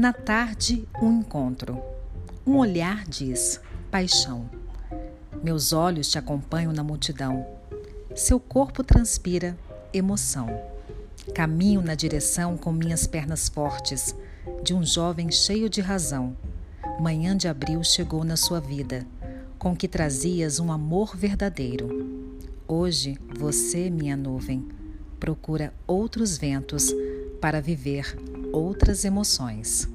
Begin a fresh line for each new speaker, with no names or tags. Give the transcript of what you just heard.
Na tarde, um encontro. Um olhar diz: paixão. Meus olhos te acompanham na multidão. Seu corpo transpira emoção. Caminho na direção com minhas pernas fortes, de um jovem cheio de razão. Manhã de abril chegou na sua vida, com que trazias um amor verdadeiro. Hoje, você, minha nuvem, procura outros ventos para viver outras emoções.